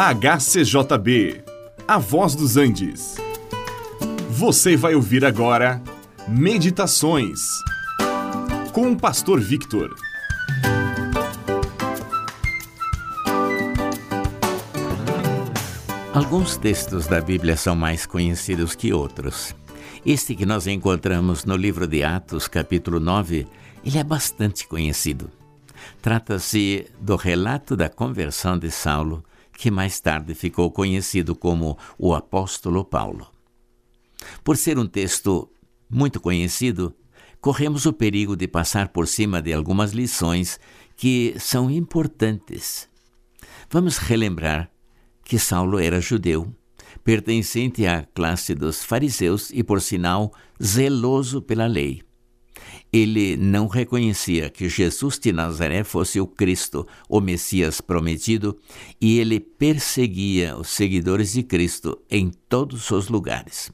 HCJB, A Voz dos Andes. Você vai ouvir agora Meditações com o Pastor Victor. Alguns textos da Bíblia são mais conhecidos que outros. Este que nós encontramos no livro de Atos, capítulo 9, ele é bastante conhecido. Trata-se do relato da conversão de Saulo que mais tarde ficou conhecido como o Apóstolo Paulo. Por ser um texto muito conhecido, corremos o perigo de passar por cima de algumas lições que são importantes. Vamos relembrar que Saulo era judeu, pertencente à classe dos fariseus e, por sinal, zeloso pela lei. Ele não reconhecia que Jesus de Nazaré fosse o Cristo, o Messias prometido, e ele perseguia os seguidores de Cristo em todos os lugares.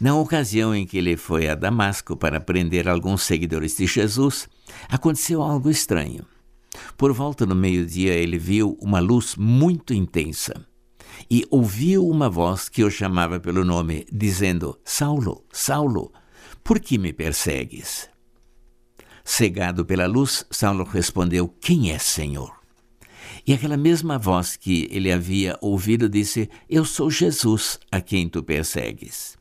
Na ocasião em que ele foi a Damasco para prender alguns seguidores de Jesus, aconteceu algo estranho. Por volta do meio-dia, ele viu uma luz muito intensa e ouviu uma voz que o chamava pelo nome, dizendo: Saulo, Saulo, por que me persegues? Cegado pela luz, Saulo respondeu: Quem é, Senhor? E aquela mesma voz que ele havia ouvido disse: Eu sou Jesus a quem tu persegues.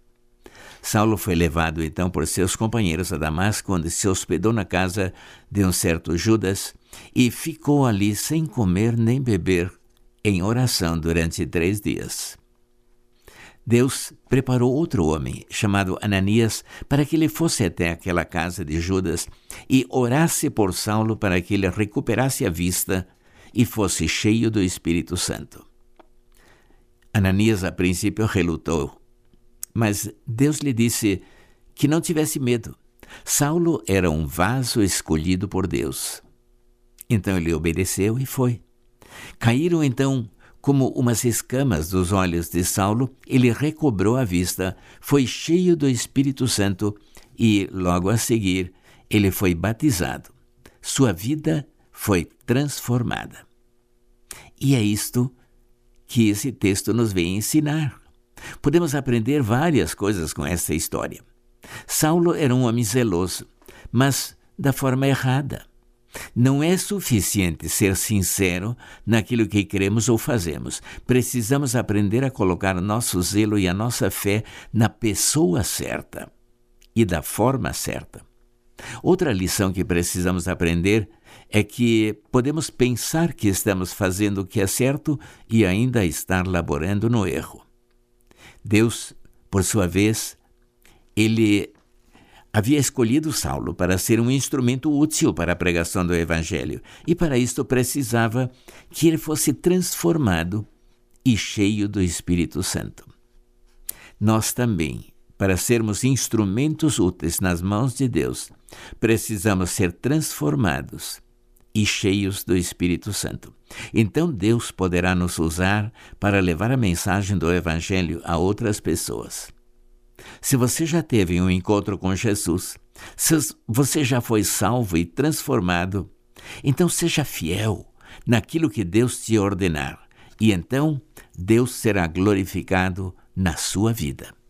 Saulo foi levado então por seus companheiros a Damasco, onde se hospedou na casa de um certo Judas e ficou ali sem comer nem beber, em oração durante três dias. Deus preparou outro homem, chamado Ananias, para que ele fosse até aquela casa de Judas e orasse por Saulo para que ele recuperasse a vista e fosse cheio do Espírito Santo. Ananias, a princípio, relutou, mas Deus lhe disse que não tivesse medo. Saulo era um vaso escolhido por Deus. Então ele obedeceu e foi. Caíram então como umas escamas dos olhos de Saulo, ele recobrou a vista, foi cheio do Espírito Santo e, logo a seguir, ele foi batizado. Sua vida foi transformada. E é isto que esse texto nos vem ensinar. Podemos aprender várias coisas com essa história. Saulo era um homem zeloso, mas da forma errada. Não é suficiente ser sincero naquilo que queremos ou fazemos. Precisamos aprender a colocar nosso zelo e a nossa fé na pessoa certa e da forma certa. Outra lição que precisamos aprender é que podemos pensar que estamos fazendo o que é certo e ainda estar laborando no erro. Deus, por sua vez, ele havia escolhido Saulo para ser um instrumento útil para a pregação do Evangelho, e para isto precisava que ele fosse transformado e cheio do Espírito Santo. Nós também, para sermos instrumentos úteis nas mãos de Deus, precisamos ser transformados e cheios do Espírito Santo. Então Deus poderá nos usar para levar a mensagem do Evangelho a outras pessoas. Se você já teve um encontro com Jesus, se você já foi salvo e transformado, então seja fiel naquilo que Deus te ordenar, e então Deus será glorificado na sua vida.